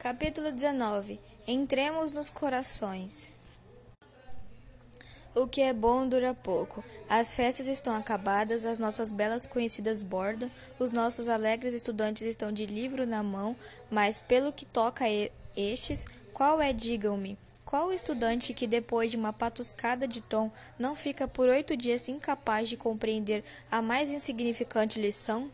Capítulo 19 Entremos nos corações. O que é bom dura pouco. As festas estão acabadas, as nossas belas conhecidas bordam, os nossos alegres estudantes estão de livro na mão, mas pelo que toca a estes, qual é, digam-me, qual estudante que, depois de uma patuscada de tom, não fica por oito dias incapaz de compreender a mais insignificante lição?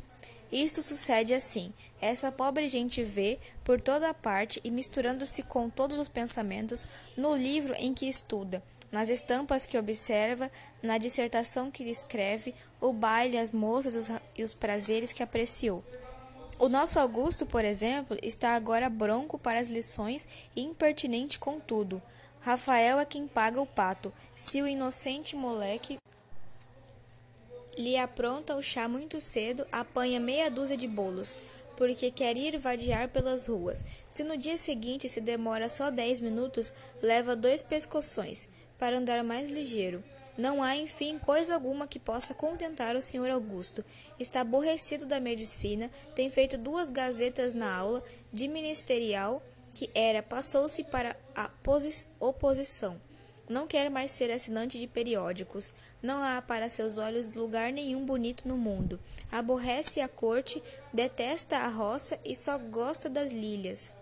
Isto sucede assim: essa pobre gente vê, por toda parte e misturando-se com todos os pensamentos, no livro em que estuda, nas estampas que observa, na dissertação que escreve, o baile, as moças e os prazeres que apreciou. O nosso Augusto, por exemplo, está agora bronco para as lições e impertinente com tudo. Rafael é quem paga o pato. Se o inocente moleque lhe apronta o chá muito cedo, apanha meia dúzia de bolos, porque quer ir vadiar pelas ruas. Se no dia seguinte se demora só dez minutos, leva dois pescoções, para andar mais ligeiro. Não há, enfim, coisa alguma que possa contentar o senhor Augusto. Está aborrecido da medicina, tem feito duas gazetas na aula de ministerial, que era, passou-se para a oposição. Não quer mais ser assinante de periódicos. Não há para seus olhos lugar nenhum bonito no mundo. Aborrece a corte, detesta a roça e só gosta das lílias.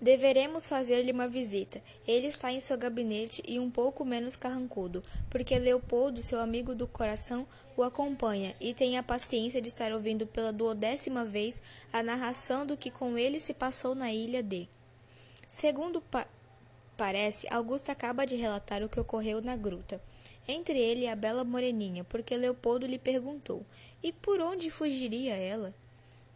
Deveremos fazer-lhe uma visita. Ele está em seu gabinete e um pouco menos carrancudo, porque Leopoldo, seu amigo do coração, o acompanha e tem a paciência de estar ouvindo pela duodécima vez a narração do que com ele se passou na ilha de. Segundo pa parece, Augusto acaba de relatar o que ocorreu na gruta. Entre ele e a bela moreninha, porque Leopoldo lhe perguntou: E por onde fugiria ela?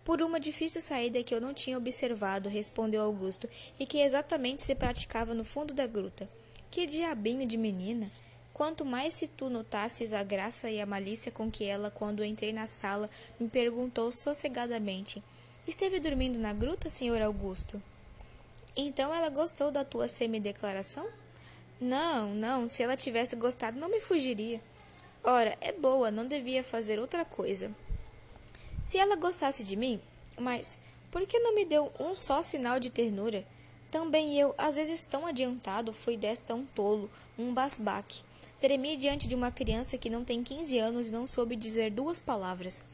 Por uma difícil saída que eu não tinha observado, respondeu Augusto, e que exatamente se praticava no fundo da gruta. Que diabinho de menina! Quanto mais se tu notasses a graça e a malícia com que ela, quando entrei na sala, me perguntou sossegadamente: Esteve dormindo na gruta, senhor Augusto? Então ela gostou da tua semi-declaração? Não, não, se ela tivesse gostado, não me fugiria. Ora, é boa, não devia fazer outra coisa. Se ela gostasse de mim, mas por que não me deu um só sinal de ternura? Também eu, às vezes tão adiantado, fui desta um tolo, um basbaque. Tremi diante de uma criança que não tem quinze anos e não soube dizer duas palavras.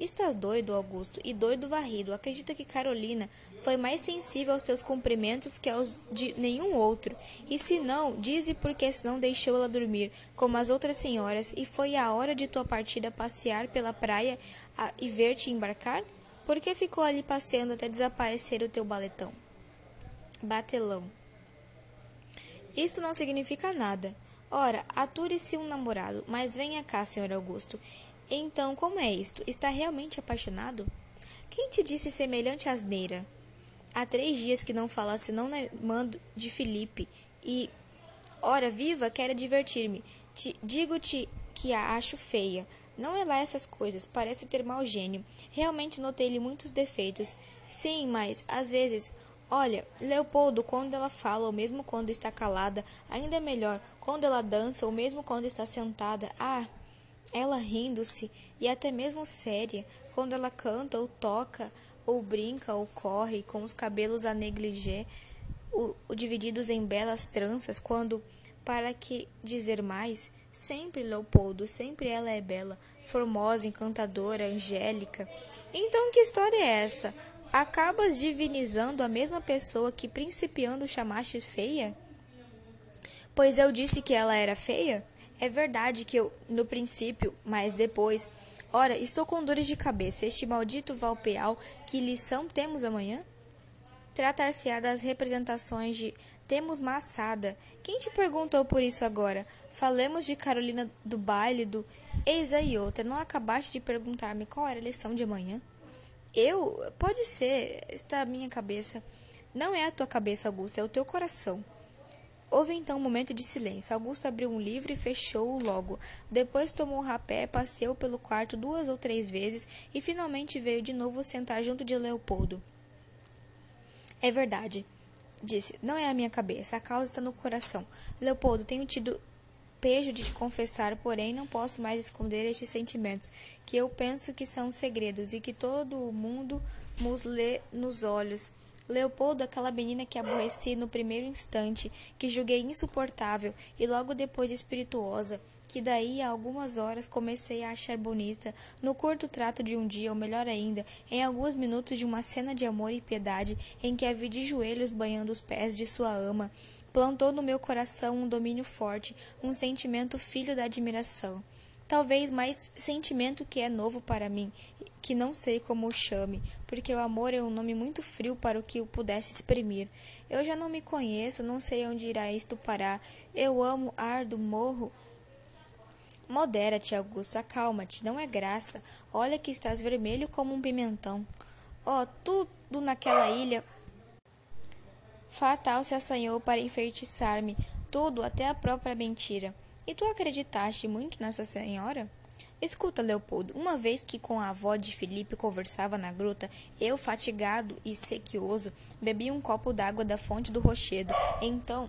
Estás doido, Augusto, e doido varrido. Acredita que Carolina foi mais sensível aos teus cumprimentos que aos de nenhum outro. E se não, dize porque não deixou ela dormir, como as outras senhoras, e foi a hora de tua partida passear pela praia a, e ver-te embarcar? Por que ficou ali passeando até desaparecer o teu baletão? Batelão. Isto não significa nada. Ora, ature-se um namorado, mas venha cá, senhor Augusto. Então, como é isto? Está realmente apaixonado? Quem te disse semelhante asneira? Há três dias que não fala senão na irmã de Felipe e, ora viva, quer divertir-me. Digo-te que a acho feia. Não é lá essas coisas, parece ter mau gênio. Realmente notei-lhe muitos defeitos. Sim, mas, às vezes, olha, Leopoldo, quando ela fala, ou mesmo quando está calada, ainda melhor, quando ela dança, ou mesmo quando está sentada, ah, ela rindo-se e até mesmo séria, quando ela canta ou toca, ou brinca ou corre, com os cabelos a negligé, o, o divididos em belas tranças, quando, para que dizer mais, sempre Leopoldo, sempre ela é bela, formosa, encantadora, angélica. Então que história é essa? Acabas divinizando a mesma pessoa que principiando chamaste feia? Pois eu disse que ela era feia? É verdade que eu, no princípio, mas depois. Ora, estou com dores de cabeça. Este maldito Valpeal, que lição temos amanhã? Tratar-se-á das representações de Temos Massada. Quem te perguntou por isso agora? Falemos de Carolina do baile, do. Eis aí outra. Não acabaste de perguntar-me qual era a lição de amanhã? Eu? Pode ser. Está a minha cabeça. Não é a tua cabeça, Augusta, é o teu coração. Houve então um momento de silêncio. Augusto abriu um livro e fechou-o logo. Depois tomou um rapé, passeou pelo quarto duas ou três vezes e finalmente veio de novo sentar junto de Leopoldo. É verdade, disse. Não é a minha cabeça. A causa está no coração. Leopoldo, tenho tido pejo de te confessar, porém não posso mais esconder estes sentimentos, que eu penso que são segredos e que todo mundo nos lê nos olhos. Leopoldo, aquela menina que aborreci no primeiro instante, que julguei insuportável e logo depois espirituosa, que daí a algumas horas comecei a achar bonita, no curto trato de um dia, ou melhor ainda, em alguns minutos de uma cena de amor e piedade em que a vi de joelhos banhando os pés de sua ama, plantou no meu coração um domínio forte, um sentimento filho da admiração. Talvez mais sentimento que é novo para mim, que não sei como o chame, porque o amor é um nome muito frio para o que o pudesse exprimir. Eu já não me conheço, não sei onde irá isto parar. Eu amo, ardo, morro. Modera-te, Augusto, acalma-te, não é graça. Olha que estás vermelho como um pimentão. Oh, tudo naquela ilha fatal se assanhou para enfeitiçar-me, tudo, até a própria mentira. E tu acreditaste muito nessa senhora? Escuta, Leopoldo, uma vez que com a avó de Felipe conversava na gruta, eu, fatigado e sequioso, bebi um copo d'água da fonte do rochedo. Então,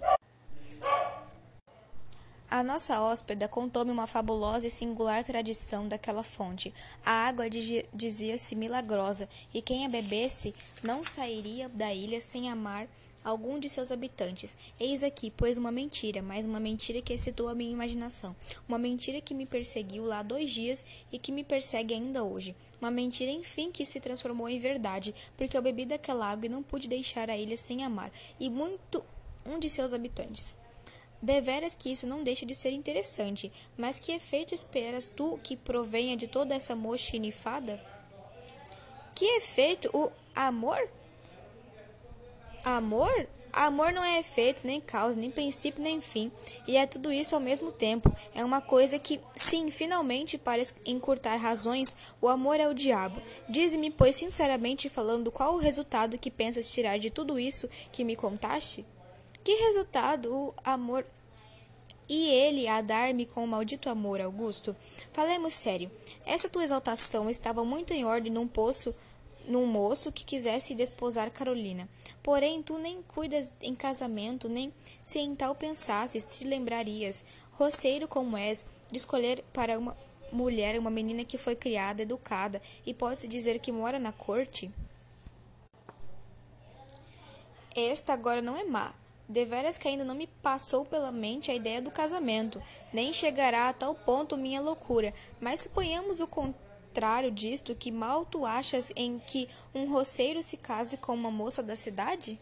a nossa hóspeda contou-me uma fabulosa e singular tradição daquela fonte. A água dizia-se milagrosa, e quem a bebesse não sairia da ilha sem amar algum de seus habitantes. Eis aqui, pois, uma mentira, mas uma mentira que excitou a minha imaginação. Uma mentira que me perseguiu lá dois dias e que me persegue ainda hoje. Uma mentira, enfim, que se transformou em verdade, porque eu bebi daquela água e não pude deixar a ilha sem amar, e muito um de seus habitantes. Deveras que isso não deixa de ser interessante, mas que efeito esperas tu que provenha de toda essa mochinifada? Que efeito o amor? Amor? Amor não é efeito, nem causa, nem princípio, nem fim, e é tudo isso ao mesmo tempo. É uma coisa que, sim, finalmente, para encurtar razões, o amor é o diabo. Dize-me, pois, sinceramente falando, qual o resultado que pensas tirar de tudo isso que me contaste? Que resultado o amor e ele a dar-me com o maldito amor, Augusto? Falemos sério. Essa tua exaltação estava muito em ordem num poço num moço que quisesse desposar Carolina. Porém, tu nem cuidas em casamento, nem se em tal pensasses te lembrarias, roceiro como és, de escolher para uma mulher uma menina que foi criada, educada e pode-se dizer que mora na corte? Esta agora não é má. Deveras que ainda não me passou pela mente a ideia do casamento, nem chegará a tal ponto minha loucura, mas suponhamos o contrário contrário disto, que mal tu achas em que um roceiro se case com uma moça da cidade?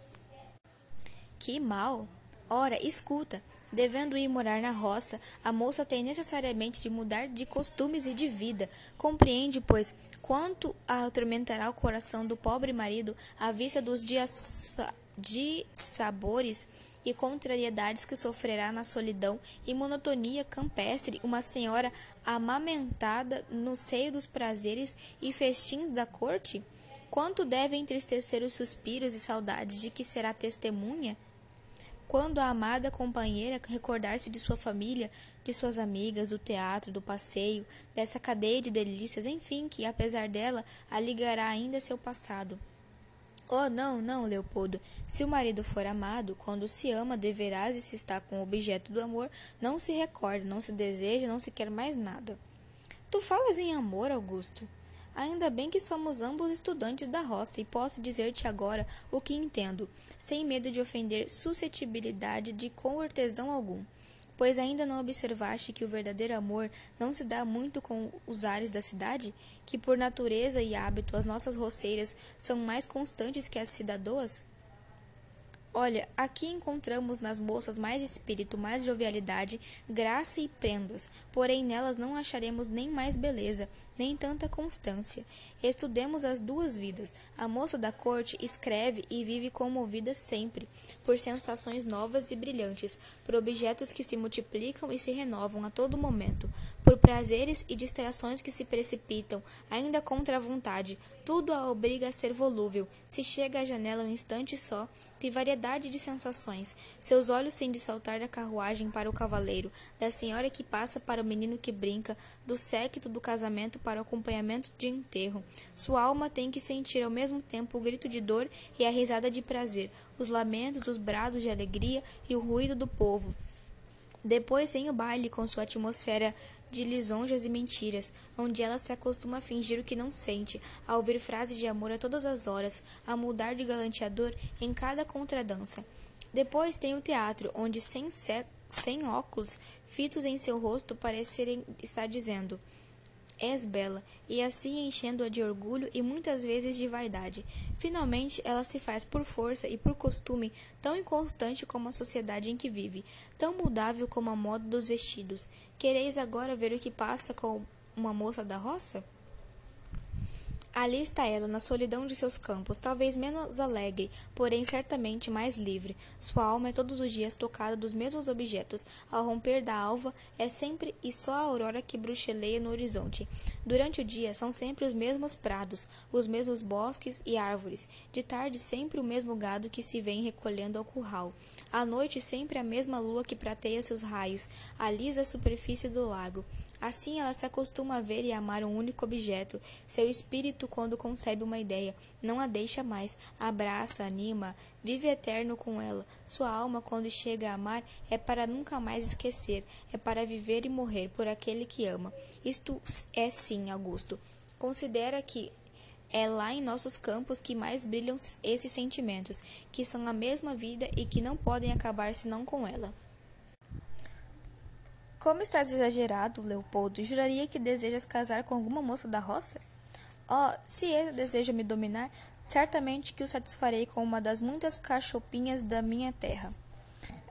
Que mal! Ora, escuta, devendo ir morar na roça, a moça tem necessariamente de mudar de costumes e de vida. Compreende, pois, quanto atormentará o coração do pobre marido à vista dos dias de sabores e contrariedades que sofrerá na solidão e monotonia campestre uma senhora amamentada no seio dos prazeres e festins da corte? Quanto deve entristecer os suspiros e saudades de que será testemunha? Quando a amada companheira recordar-se de sua família, de suas amigas, do teatro, do passeio, dessa cadeia de delícias, enfim, que, apesar dela, a ligará ainda seu passado. Oh, não, não, Leopoldo. Se o marido for amado, quando se ama, deverás e se está com o objeto do amor, não se recorda, não se deseja, não se quer mais nada. Tu falas em amor, Augusto? Ainda bem que somos ambos estudantes da roça e posso dizer-te agora o que entendo, sem medo de ofender suscetibilidade de cortesão algum pois ainda não observaste que o verdadeiro amor não se dá muito com os ares da cidade, que por natureza e hábito as nossas roceiras são mais constantes que as cidadãs? Olha, aqui encontramos nas moças mais espírito, mais jovialidade, graça e prendas, porém nelas não acharemos nem mais beleza, nem tanta constância. Estudemos as duas vidas. A moça da corte escreve e vive comovida sempre, por sensações novas e brilhantes, por objetos que se multiplicam e se renovam a todo momento, por prazeres e distrações que se precipitam, ainda contra a vontade. Tudo a obriga a ser volúvel. Se chega à janela um instante só, tem variedade de sensações. Seus olhos têm de saltar da carruagem para o cavaleiro, da senhora que passa para o menino que brinca, do séquito do casamento para o acompanhamento de enterro. Sua alma tem que sentir ao mesmo tempo o grito de dor e a risada de prazer, os lamentos, os brados de alegria e o ruído do povo. Depois tem o baile com sua atmosfera de lisonjas e mentiras, onde ela se acostuma a fingir o que não sente, a ouvir frases de amor a todas as horas, a mudar de galanteador em cada contradança. Depois tem o teatro, onde sem, sem óculos fitos em seu rosto parecerem estar dizendo És bela, e assim enchendo-a de orgulho e muitas vezes de vaidade. Finalmente, ela se faz por força e por costume tão inconstante como a sociedade em que vive, tão mudável como a moda dos vestidos. Quereis agora ver o que passa com uma moça da roça? Ali está ela, na solidão de seus campos, talvez menos alegre, porém certamente mais livre. Sua alma é todos os dias tocada dos mesmos objetos. Ao romper da alva, é sempre e só a aurora que bruxeleia no horizonte. Durante o dia, são sempre os mesmos prados, os mesmos bosques e árvores. De tarde, sempre o mesmo gado que se vem recolhendo ao curral. À noite, sempre a mesma lua que prateia seus raios, alisa a superfície do lago. Assim ela se acostuma a ver e amar um único objeto. Seu espírito, quando concebe uma ideia, não a deixa mais, abraça, anima, vive eterno com ela. Sua alma, quando chega a amar, é para nunca mais esquecer, é para viver e morrer por aquele que ama. Isto é sim, Augusto. Considera que é lá em nossos campos que mais brilham esses sentimentos, que são a mesma vida e que não podem acabar senão com ela. Como estás exagerado, Leopoldo, juraria que desejas casar com alguma moça da roça? Oh, se ele deseja me dominar, certamente que o satisfarei com uma das muitas cachopinhas da minha terra.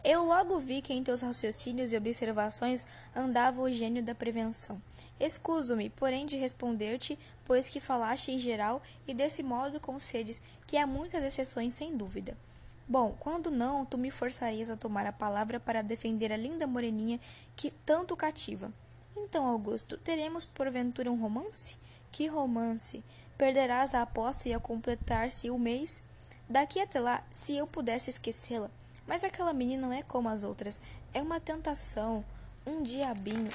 Eu logo vi que em teus raciocínios e observações andava o gênio da prevenção. Escuso-me, porém, de responder-te, pois que falaste em geral e desse modo concedes que há muitas exceções sem dúvida. Bom, quando não, tu me forçarias a tomar a palavra para defender a linda moreninha que tanto cativa. Então, Augusto, teremos porventura um romance? Que romance? Perderás a aposta e ao completar-se o mês? Daqui até lá, se eu pudesse esquecê-la. Mas aquela menina não é como as outras. É uma tentação, um diabinho.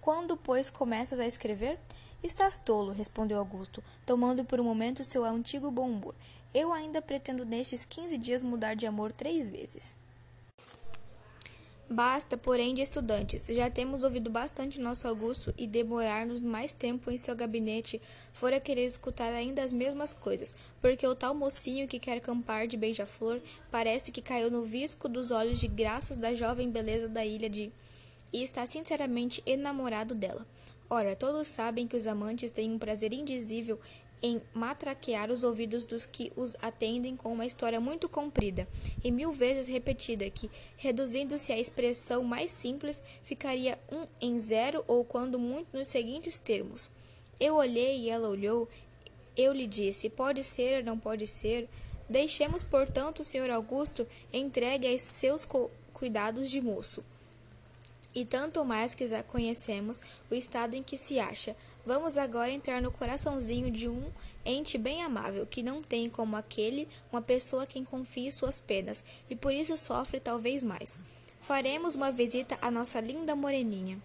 Quando, pois, começas a escrever? Estás tolo, respondeu Augusto, tomando por um momento seu antigo bom humor. Eu ainda pretendo nestes quinze dias mudar de amor três vezes. Basta, porém, de estudantes. Já temos ouvido bastante nosso Augusto e demorar-nos mais tempo em seu gabinete fora querer escutar ainda as mesmas coisas, porque o tal mocinho que quer campar de beija-flor parece que caiu no visco dos olhos de graças da jovem beleza da ilha de e está sinceramente enamorado dela. Ora, todos sabem que os amantes têm um prazer indizível em matraquear os ouvidos dos que os atendem com uma história muito comprida e mil vezes repetida, que, reduzindo-se à expressão mais simples, ficaria um em zero ou, quando muito, nos seguintes termos. Eu olhei e ela olhou. Eu lhe disse: pode ser não pode ser. Deixemos, portanto, o senhor Augusto entregue a seus cuidados de moço. E tanto mais que já conhecemos o estado em que se acha, Vamos agora entrar no coraçãozinho de um ente bem amável, que não tem como aquele uma pessoa a quem confie suas penas e por isso sofre talvez mais. Faremos uma visita à nossa linda moreninha.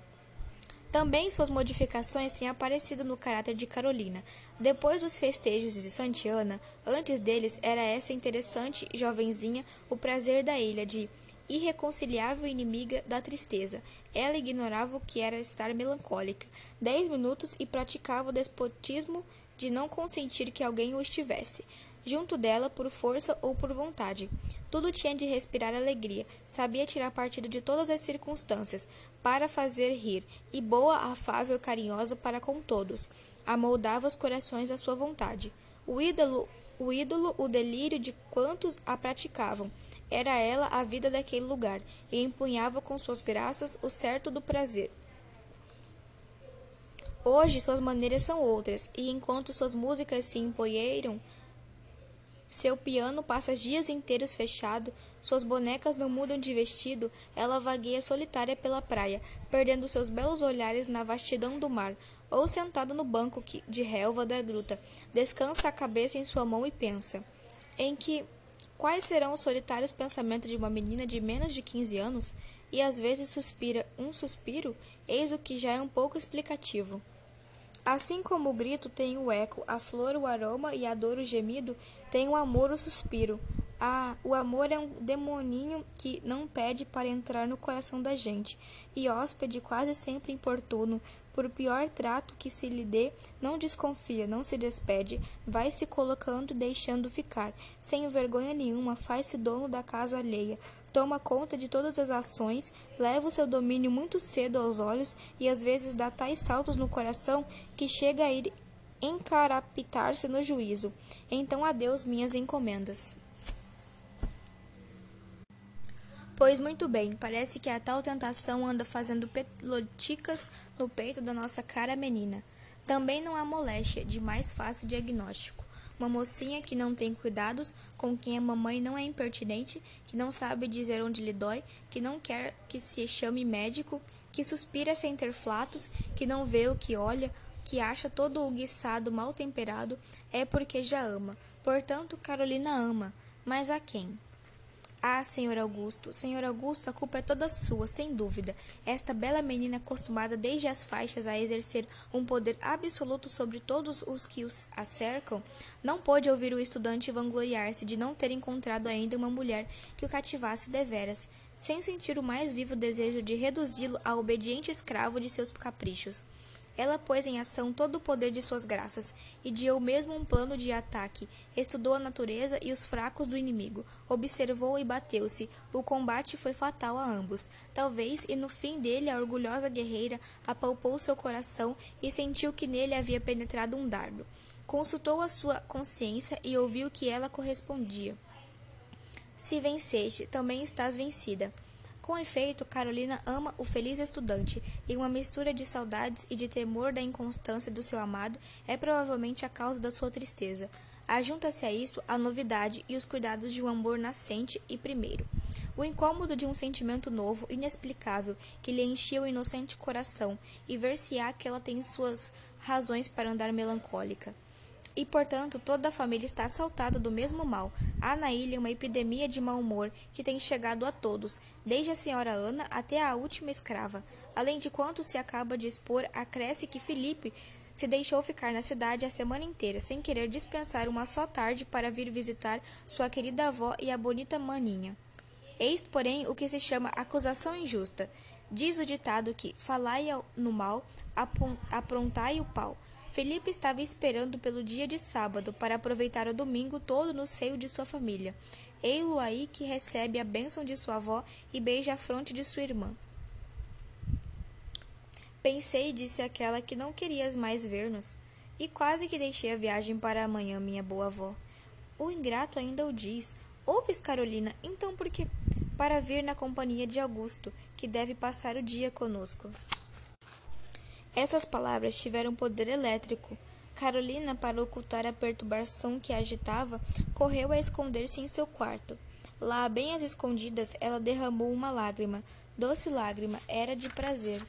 Também suas modificações têm aparecido no caráter de Carolina. Depois dos festejos de Santiana, antes deles era essa interessante jovenzinha o prazer da ilha de irreconciliável inimiga da tristeza. Ela ignorava o que era estar melancólica. Dez minutos e praticava o despotismo de não consentir que alguém o estivesse junto dela por força ou por vontade. Tudo tinha de respirar alegria, sabia tirar partido de todas as circunstâncias para fazer rir, e boa, afável, carinhosa para com todos. Amoldava os corações à sua vontade. O ídolo, o ídolo, o delírio de quantos a praticavam. Era ela a vida daquele lugar, e empunhava com suas graças o certo do prazer. Hoje suas maneiras são outras, e enquanto suas músicas se empoeiram, seu piano passa dias inteiros fechado, suas bonecas não mudam de vestido, ela vagueia solitária pela praia, perdendo seus belos olhares na vastidão do mar, ou sentada no banco de relva da gruta, descansa a cabeça em sua mão e pensa. Em que Quais serão os solitários pensamentos de uma menina de menos de 15 anos? E às vezes suspira um suspiro, eis o que já é um pouco explicativo. Assim como o grito tem o eco, a flor o aroma e a dor o gemido, tem o amor o suspiro. Ah, o amor é um demoninho que não pede para entrar no coração da gente, e hóspede quase sempre importuno, por pior trato que se lhe dê, não desconfia, não se despede, vai se colocando deixando ficar, sem vergonha nenhuma, faz-se dono da casa alheia, toma conta de todas as ações, leva o seu domínio muito cedo aos olhos e às vezes dá tais saltos no coração que chega a ir encarapitar-se no juízo. Então adeus minhas encomendas. Pois muito bem, parece que a tal tentação anda fazendo peloticas no peito da nossa cara menina. Também não há moléstia de mais fácil diagnóstico. Uma mocinha que não tem cuidados, com quem a mamãe não é impertinente, que não sabe dizer onde lhe dói, que não quer que se chame médico, que suspira sem ter flatos, que não vê o que olha, que acha todo o guiçado mal temperado, é porque já ama. Portanto, Carolina ama. Mas a quem? Ah, senhor Augusto, senhor Augusto, a culpa é toda sua, sem dúvida. Esta bela menina acostumada desde as faixas a exercer um poder absoluto sobre todos os que os a cercam, não pôde ouvir o estudante vangloriar-se de não ter encontrado ainda uma mulher que o cativasse deveras, sem sentir o mais vivo desejo de reduzi-lo a obediente escravo de seus caprichos. Ela pôs em ação todo o poder de suas graças, ideou mesmo um plano de ataque, estudou a natureza e os fracos do inimigo, observou e bateu-se. O combate foi fatal a ambos. Talvez, e no fim dele a orgulhosa guerreira apalpou seu coração e sentiu que nele havia penetrado um dardo. Consultou a sua consciência e ouviu que ela correspondia. Se venceste, também estás vencida. Com efeito, Carolina ama o feliz estudante, e uma mistura de saudades e de temor da inconstância do seu amado é provavelmente a causa da sua tristeza. Ajunta-se a isto a novidade e os cuidados de um amor nascente e primeiro. O incômodo de um sentimento novo, inexplicável, que lhe enchia o inocente coração, e ver-se-á que ela tem suas razões para andar melancólica e, portanto, toda a família está assaltada do mesmo mal. Há na ilha uma epidemia de mau humor que tem chegado a todos, desde a senhora Ana até a última escrava. Além de quanto se acaba de expor, acresce que Felipe se deixou ficar na cidade a semana inteira, sem querer dispensar uma só tarde para vir visitar sua querida avó e a bonita maninha. Eis, porém, o que se chama acusação injusta. Diz o ditado que falai no mal, aprontai o pau. Felipe estava esperando pelo dia de sábado para aproveitar o domingo todo no seio de sua família. Ei-lo aí que recebe a bênção de sua avó e beija a fronte de sua irmã. Pensei, disse aquela, que não querias mais ver-nos, e quase que deixei a viagem para amanhã, minha boa avó. O ingrato ainda o diz. Ouves, Carolina, então por que? Para vir na companhia de Augusto, que deve passar o dia conosco. Essas palavras tiveram poder elétrico. Carolina, para ocultar a perturbação que a agitava, correu a esconder-se em seu quarto. Lá, bem às escondidas, ela derramou uma lágrima. Doce lágrima, era de prazer.